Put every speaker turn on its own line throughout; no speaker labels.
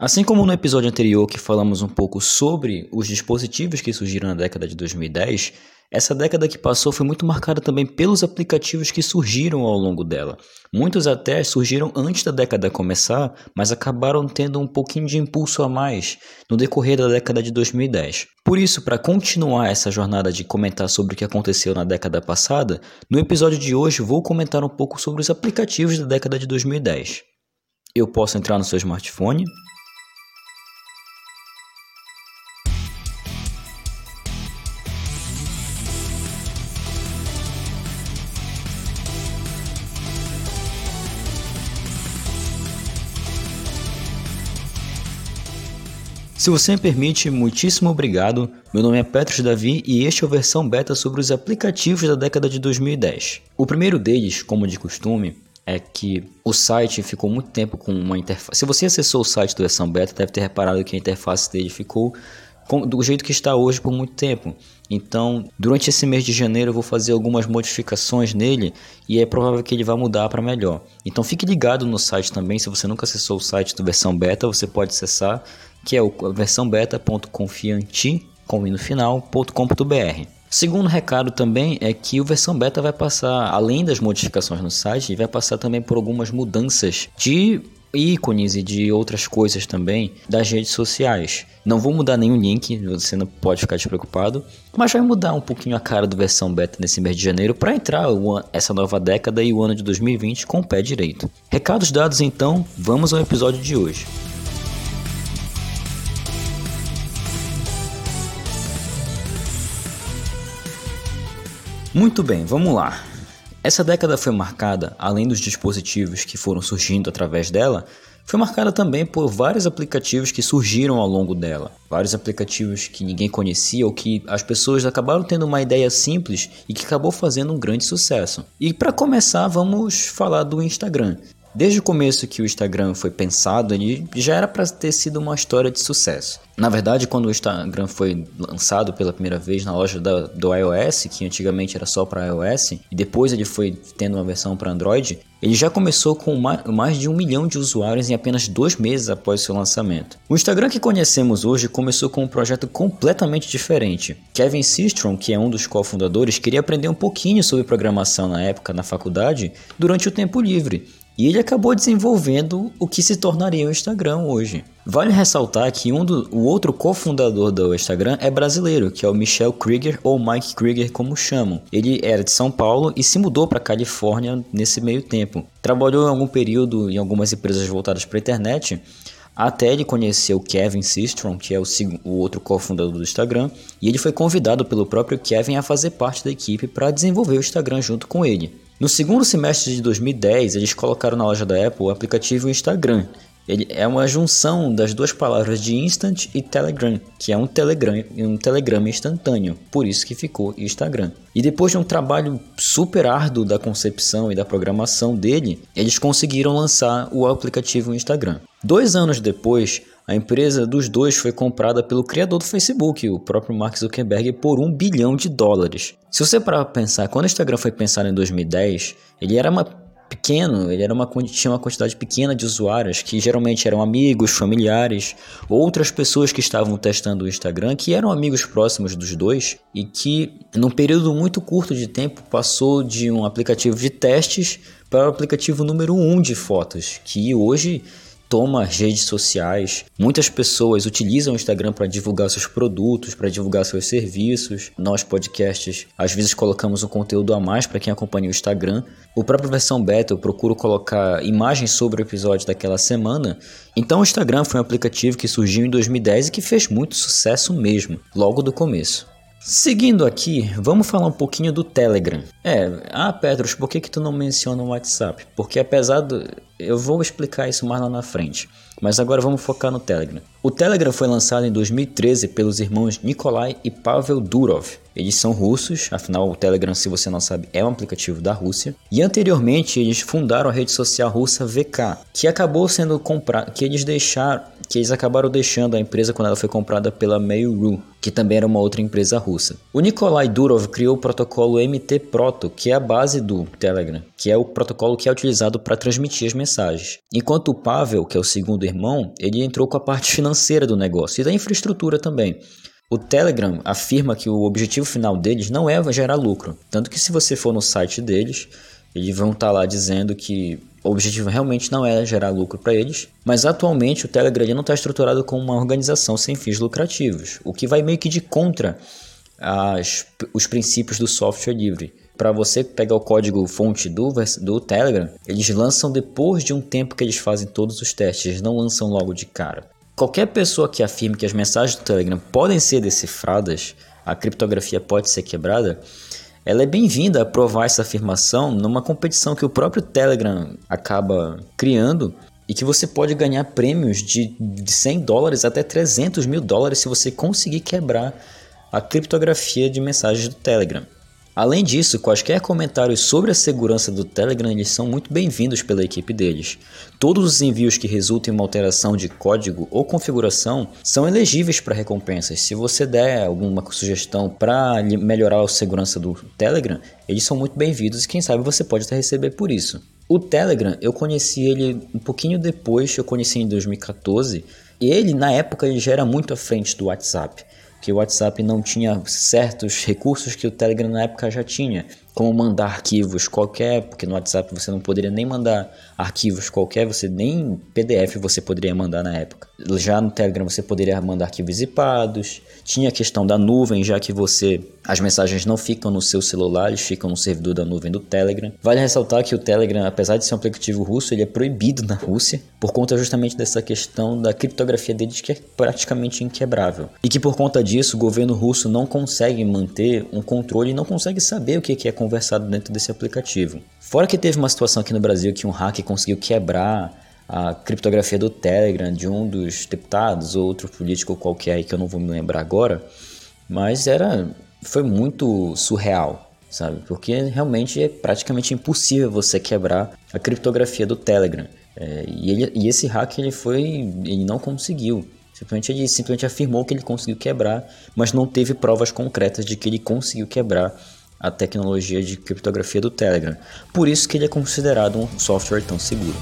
Assim como no episódio anterior que falamos um pouco sobre os dispositivos que surgiram na década de 2010, essa década que passou foi muito marcada também pelos aplicativos que surgiram ao longo dela. Muitos até surgiram antes da década começar, mas acabaram tendo um pouquinho de impulso a mais no decorrer da década de 2010. Por isso, para continuar essa jornada de comentar sobre o que aconteceu na década passada, no episódio de hoje vou comentar um pouco sobre os aplicativos da década de 2010. Eu posso entrar no seu smartphone, Se você me permite, muitíssimo obrigado. Meu nome é Petros Davi e este é a versão beta sobre os aplicativos da década de 2010. O primeiro deles, como de costume, é que o site ficou muito tempo com uma interface. Se você acessou o site da versão beta, deve ter reparado que a interface dele ficou do jeito que está hoje por muito tempo. Então, durante esse mês de janeiro eu vou fazer algumas modificações nele e é provável que ele vá mudar para melhor. Então fique ligado no site também, se você nunca acessou o site do versão beta, você pode acessar que é o versão beta.confianti, com no final.com.br. Segundo recado também é que o versão beta vai passar, além das modificações no site, vai passar também por algumas mudanças de ícones e de outras coisas também das redes sociais. Não vou mudar nenhum link, você não pode ficar despreocupado, mas vai mudar um pouquinho a cara do versão beta nesse mês de janeiro para entrar essa nova década e o ano de 2020 com o pé direito. Recados dados então, vamos ao episódio de hoje. Muito bem, vamos lá. Essa década foi marcada, além dos dispositivos que foram surgindo através dela, foi marcada também por vários aplicativos que surgiram ao longo dela. Vários aplicativos que ninguém conhecia ou que as pessoas acabaram tendo uma ideia simples e que acabou fazendo um grande sucesso. E para começar, vamos falar do Instagram. Desde o começo que o Instagram foi pensado, ele já era para ter sido uma história de sucesso. Na verdade, quando o Instagram foi lançado pela primeira vez na loja da, do iOS, que antigamente era só para iOS, e depois ele foi tendo uma versão para Android, ele já começou com mais de um milhão de usuários em apenas dois meses após seu lançamento. O Instagram que conhecemos hoje começou com um projeto completamente diferente. Kevin Systrom, que é um dos cofundadores, queria aprender um pouquinho sobre programação na época na faculdade durante o tempo livre e ele acabou desenvolvendo o que se tornaria o Instagram hoje. Vale ressaltar que um do, o outro cofundador do Instagram é brasileiro, que é o Michel Krieger ou Mike Krieger como chamam. Ele era de São Paulo e se mudou para Califórnia nesse meio tempo. Trabalhou em algum período em algumas empresas voltadas para a internet, até ele conhecer o Kevin Systrom, que é o, o outro cofundador do Instagram, e ele foi convidado pelo próprio Kevin a fazer parte da equipe para desenvolver o Instagram junto com ele. No segundo semestre de 2010, eles colocaram na loja da Apple o aplicativo Instagram. Ele é uma junção das duas palavras de Instant e Telegram, que é um Telegram, um telegrama instantâneo, por isso que ficou Instagram. E depois de um trabalho super árduo da concepção e da programação dele, eles conseguiram lançar o aplicativo Instagram. Dois anos depois, a empresa dos dois foi comprada pelo criador do Facebook, o próprio Mark Zuckerberg, por um bilhão de dólares. Se você para pensar, quando o Instagram foi pensado em 2010, ele era uma pequeno, ele era uma, tinha uma quantidade pequena de usuários que geralmente eram amigos, familiares, outras pessoas que estavam testando o Instagram que eram amigos próximos dos dois e que num período muito curto de tempo passou de um aplicativo de testes para o aplicativo número um de fotos, que hoje toma as redes sociais. Muitas pessoas utilizam o Instagram para divulgar seus produtos, para divulgar seus serviços. Nós, podcasts, às vezes colocamos um conteúdo a mais para quem acompanha o Instagram. O próprio versão beta eu procuro colocar imagens sobre o episódio daquela semana. Então o Instagram foi um aplicativo que surgiu em 2010 e que fez muito sucesso mesmo, logo do começo. Seguindo aqui, vamos falar um pouquinho do Telegram. É, ah Petros, por que, que tu não menciona o WhatsApp? Porque apesar do... Eu vou explicar isso mais lá na frente. Mas agora vamos focar no Telegram. O Telegram foi lançado em 2013 pelos irmãos Nikolai e Pavel Durov. Eles são russos, afinal o Telegram, se você não sabe, é um aplicativo da Rússia. E anteriormente eles fundaram a rede social russa VK, que acabou sendo comprada, que eles deixaram, que eles acabaram deixando a empresa quando ela foi comprada pela Mail.ru, que também era uma outra empresa russa. O Nikolai Durov criou o protocolo MT-Proto, que é a base do Telegram, que é o protocolo que é utilizado para transmitir as mensagens. Enquanto o Pavel, que é o segundo irmão, ele entrou com a parte financeira do negócio e da infraestrutura também. O Telegram afirma que o objetivo final deles não é gerar lucro. Tanto que se você for no site deles, eles vão estar tá lá dizendo que o objetivo realmente não é gerar lucro para eles, mas atualmente o Telegram não está estruturado como uma organização sem fins lucrativos, o que vai meio que de contra as, os princípios do software livre. Para você pegar o código fonte do, do Telegram, eles lançam depois de um tempo que eles fazem todos os testes, eles não lançam logo de cara. Qualquer pessoa que afirme que as mensagens do Telegram podem ser decifradas, a criptografia pode ser quebrada, ela é bem-vinda a provar essa afirmação numa competição que o próprio Telegram acaba criando e que você pode ganhar prêmios de, de 100 dólares até 300 mil dólares se você conseguir quebrar a criptografia de mensagens do Telegram. Além disso, quaisquer comentários sobre a segurança do Telegram são muito bem-vindos pela equipe deles. Todos os envios que resultem em uma alteração de código ou configuração são elegíveis para recompensas. Se você der alguma sugestão para melhorar a segurança do Telegram, eles são muito bem-vindos e quem sabe você pode até receber por isso. O Telegram, eu conheci ele um pouquinho depois, eu conheci em 2014, e ele na época ele já era muito à frente do WhatsApp que o WhatsApp não tinha certos recursos que o Telegram na época já tinha, como mandar arquivos qualquer, porque no WhatsApp você não poderia nem mandar arquivos qualquer, você nem PDF você poderia mandar na época. Já no Telegram você poderia mandar arquivos zipados, tinha a questão da nuvem, já que você as mensagens não ficam no seu celular, eles ficam no servidor da nuvem do Telegram. Vale ressaltar que o Telegram, apesar de ser um aplicativo russo, ele é proibido na Rússia por conta justamente dessa questão da criptografia deles que é praticamente inquebrável. E que por conta disso o governo russo não consegue manter um controle e não consegue saber o que é conversado dentro desse aplicativo. Fora que teve uma situação aqui no Brasil que um hacker conseguiu quebrar a criptografia do Telegram de um dos deputados ou outro político qualquer aí que eu não vou me lembrar agora, mas era foi muito surreal, sabe? Porque realmente é praticamente impossível você quebrar a criptografia do Telegram. É, e, ele, e esse hack ele foi, ele não conseguiu. Simplesmente ele simplesmente afirmou que ele conseguiu quebrar, mas não teve provas concretas de que ele conseguiu quebrar a tecnologia de criptografia do Telegram. Por isso que ele é considerado um software tão seguro.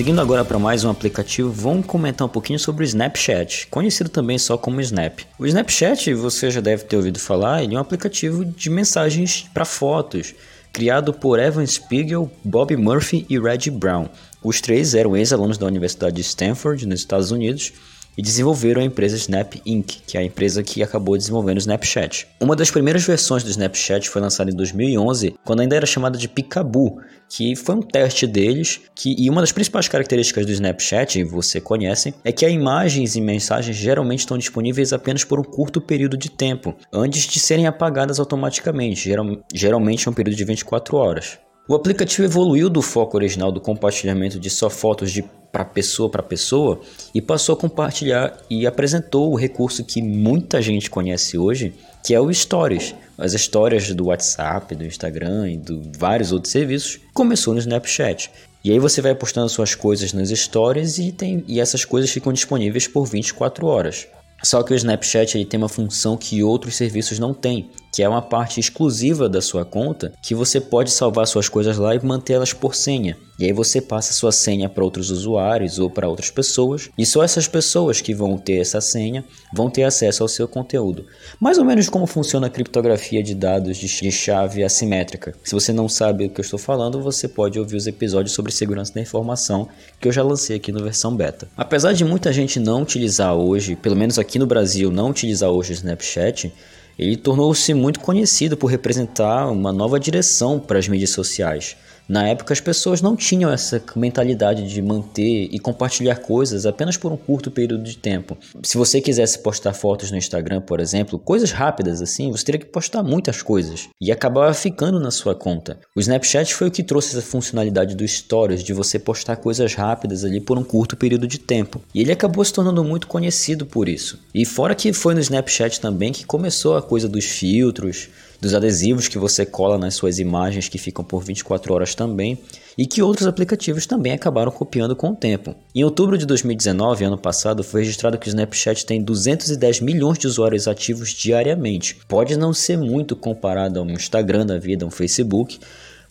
Seguindo agora para mais um aplicativo, vamos comentar um pouquinho sobre o Snapchat, conhecido também só como Snap. O Snapchat, você já deve ter ouvido falar, ele é um aplicativo de mensagens para fotos, criado por Evan Spiegel, Bob Murphy e Reggie Brown. Os três eram ex-alunos da Universidade de Stanford, nos Estados Unidos, e desenvolveram a empresa Snap Inc., que é a empresa que acabou desenvolvendo o Snapchat. Uma das primeiras versões do Snapchat foi lançada em 2011, quando ainda era chamada de Picaboo, que foi um teste deles, que, e uma das principais características do Snapchat, você conhece, é que as imagens e mensagens geralmente estão disponíveis apenas por um curto período de tempo, antes de serem apagadas automaticamente, geral, geralmente em um período de 24 horas. O aplicativo evoluiu do foco original do compartilhamento de só fotos de para pessoa para pessoa e passou a compartilhar e apresentou o recurso que muita gente conhece hoje, que é o Stories. As histórias do WhatsApp, do Instagram e de vários outros serviços começou no Snapchat. E aí você vai postando suas coisas nas stories e, tem, e essas coisas ficam disponíveis por 24 horas. Só que o Snapchat ele tem uma função que outros serviços não têm, que é uma parte exclusiva da sua conta que você pode salvar suas coisas lá e mantê-las por senha. E aí você passa sua senha para outros usuários ou para outras pessoas, e só essas pessoas que vão ter essa senha vão ter acesso ao seu conteúdo. Mais ou menos como funciona a criptografia de dados de chave assimétrica. Se você não sabe o que eu estou falando, você pode ouvir os episódios sobre segurança da informação que eu já lancei aqui no versão beta. Apesar de muita gente não utilizar hoje, pelo menos aqui no Brasil, não utilizar hoje o Snapchat, ele tornou-se muito conhecido por representar uma nova direção para as mídias sociais. Na época, as pessoas não tinham essa mentalidade de manter e compartilhar coisas apenas por um curto período de tempo. Se você quisesse postar fotos no Instagram, por exemplo, coisas rápidas assim, você teria que postar muitas coisas e acabava ficando na sua conta. O Snapchat foi o que trouxe essa funcionalidade do Stories, de você postar coisas rápidas ali por um curto período de tempo. E ele acabou se tornando muito conhecido por isso. E fora que foi no Snapchat também que começou a coisa dos filtros dos adesivos que você cola nas suas imagens que ficam por 24 horas também, e que outros aplicativos também acabaram copiando com o tempo. Em outubro de 2019, ano passado, foi registrado que o Snapchat tem 210 milhões de usuários ativos diariamente. Pode não ser muito comparado a um Instagram da vida, um Facebook,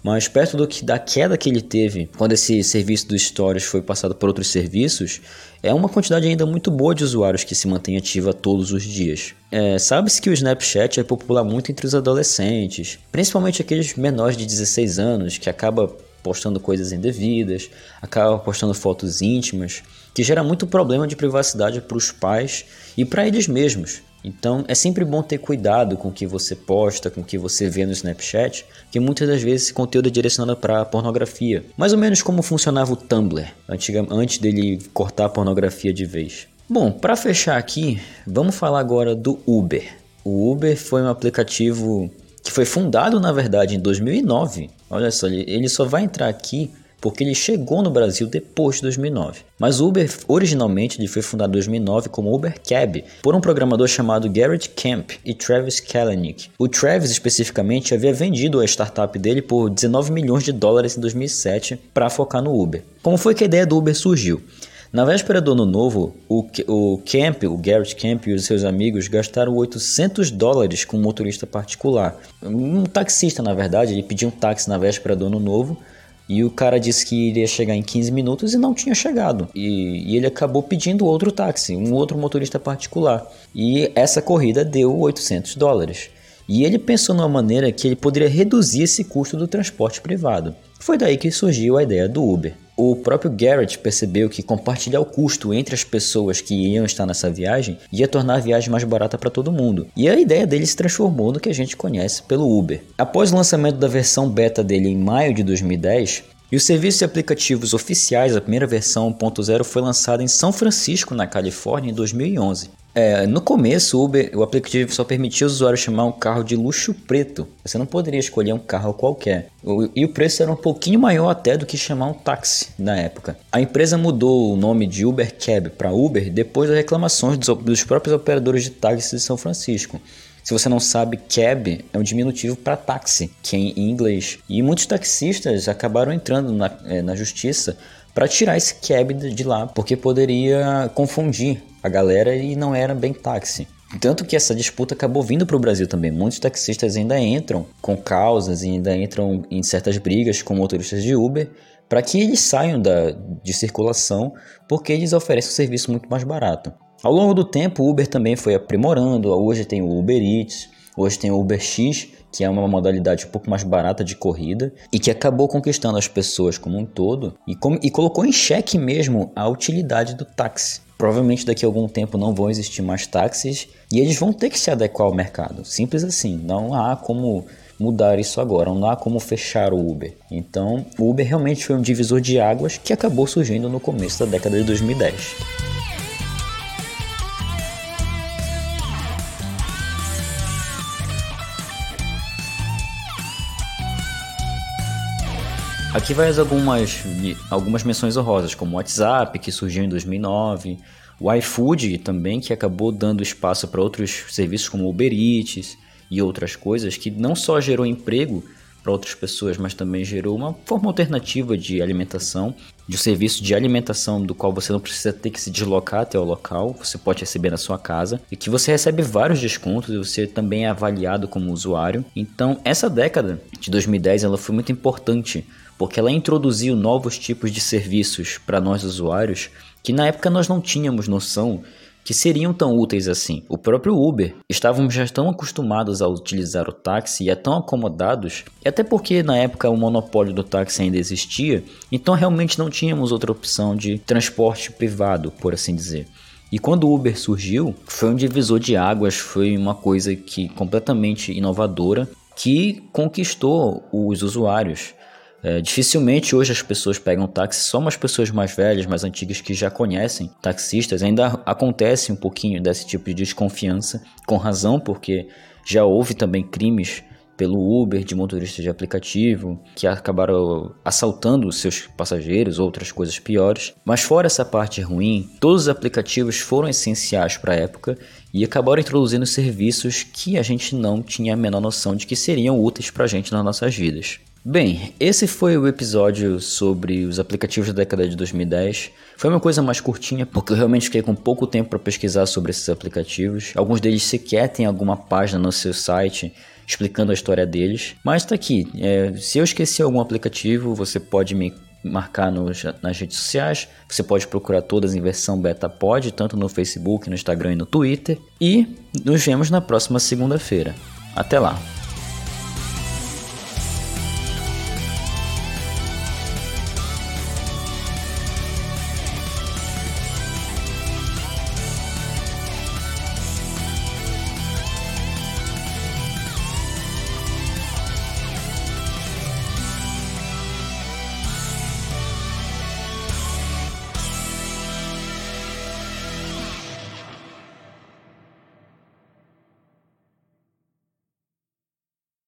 mas perto do que da queda que ele teve quando esse serviço dos Stories foi passado por outros serviços, é uma quantidade ainda muito boa de usuários que se mantém ativa todos os dias. É, Sabe-se que o Snapchat é popular muito entre os adolescentes, principalmente aqueles menores de 16 anos que acaba postando coisas indevidas, acaba postando fotos íntimas, que gera muito problema de privacidade para os pais e para eles mesmos. Então é sempre bom ter cuidado com o que você posta, com o que você vê no Snapchat, que muitas das vezes esse conteúdo é direcionado para pornografia. Mais ou menos como funcionava o Tumblr, antes dele cortar a pornografia de vez. Bom, para fechar aqui, vamos falar agora do Uber. O Uber foi um aplicativo que foi fundado na verdade em 2009. Olha só, ele só vai entrar aqui porque ele chegou no Brasil depois de 2009. Mas o Uber originalmente ele foi fundado em 2009 como Uber Cab por um programador chamado Garrett Camp e Travis Kalanick. O Travis especificamente havia vendido a startup dele por 19 milhões de dólares em 2007 para focar no Uber. Como foi que a ideia do Uber surgiu? Na véspera do ano novo, o, o Camp, o Garrett Camp e os seus amigos gastaram 800 dólares com um motorista particular. Um taxista, na verdade, ele pediu um táxi na véspera do ano novo e o cara disse que iria chegar em 15 minutos e não tinha chegado. E, e, ele acabou pedindo outro táxi, um outro motorista particular. E essa corrida deu 800 dólares. E ele pensou numa maneira que ele poderia reduzir esse custo do transporte privado. Foi daí que surgiu a ideia do Uber. O próprio Garrett percebeu que compartilhar o custo entre as pessoas que iam estar nessa viagem ia tornar a viagem mais barata para todo mundo. E a ideia dele se transformou no que a gente conhece pelo Uber. Após o lançamento da versão beta dele em maio de 2010, e o serviço de aplicativos oficiais, a primeira versão 1.0, foi lançada em São Francisco, na Califórnia, em 2011. É, no começo, o, Uber, o aplicativo só permitia os usuários chamar um carro de luxo preto. Você não poderia escolher um carro qualquer. O, e o preço era um pouquinho maior até do que chamar um táxi na época. A empresa mudou o nome de Uber Cab para Uber depois das reclamações dos, dos próprios operadores de táxi de São Francisco. Se você não sabe, cab é um diminutivo para táxi, que é em inglês. E muitos taxistas acabaram entrando na, é, na justiça para tirar esse cab de lá, porque poderia confundir a galera e não era bem táxi. Tanto que essa disputa acabou vindo para o Brasil também. Muitos taxistas ainda entram com causas e ainda entram em certas brigas com motoristas de Uber para que eles saiam da, de circulação porque eles oferecem um serviço muito mais barato. Ao longo do tempo, o Uber também foi aprimorando. Hoje tem o Uber Eats, hoje tem o Uber X, que é uma modalidade um pouco mais barata de corrida e que acabou conquistando as pessoas como um todo e, com, e colocou em xeque mesmo a utilidade do táxi. Provavelmente daqui a algum tempo não vão existir mais táxis e eles vão ter que se adequar ao mercado. Simples assim. Não há como mudar isso agora, não há como fechar o Uber. Então, o Uber realmente foi um divisor de águas que acabou surgindo no começo da década de 2010. Aqui vai algumas, algumas menções honrosas, como o WhatsApp, que surgiu em 2009, o iFood também, que acabou dando espaço para outros serviços como Uber Eats e outras coisas, que não só gerou emprego para outras pessoas, mas também gerou uma forma alternativa de alimentação, de um serviço de alimentação do qual você não precisa ter que se deslocar até o local, você pode receber na sua casa e que você recebe vários descontos e você também é avaliado como usuário. Então, essa década de 2010 ela foi muito importante porque ela introduziu novos tipos de serviços para nós usuários que na época nós não tínhamos noção que seriam tão úteis assim. O próprio Uber, estávamos já tão acostumados a utilizar o táxi e é tão acomodados, e até porque na época o monopólio do táxi ainda existia, então realmente não tínhamos outra opção de transporte privado, por assim dizer. E quando o Uber surgiu, foi um divisor de águas, foi uma coisa que completamente inovadora que conquistou os usuários. É, dificilmente hoje as pessoas pegam táxi, só umas pessoas mais velhas, mais antigas que já conhecem taxistas. Ainda acontece um pouquinho desse tipo de desconfiança, com razão, porque já houve também crimes pelo Uber de motoristas de aplicativo, que acabaram assaltando seus passageiros, outras coisas piores. Mas fora essa parte ruim, todos os aplicativos foram essenciais para a época e acabaram introduzindo serviços que a gente não tinha a menor noção de que seriam úteis para a gente nas nossas vidas. Bem, esse foi o episódio sobre os aplicativos da década de 2010. Foi uma coisa mais curtinha, porque eu realmente fiquei com pouco tempo para pesquisar sobre esses aplicativos. Alguns deles sequer têm alguma página no seu site explicando a história deles. Mas tá aqui. É, se eu esqueci algum aplicativo, você pode me marcar nos, nas redes sociais. Você pode procurar todas em versão beta pod, tanto no Facebook, no Instagram e no Twitter. E nos vemos na próxima segunda-feira. Até lá!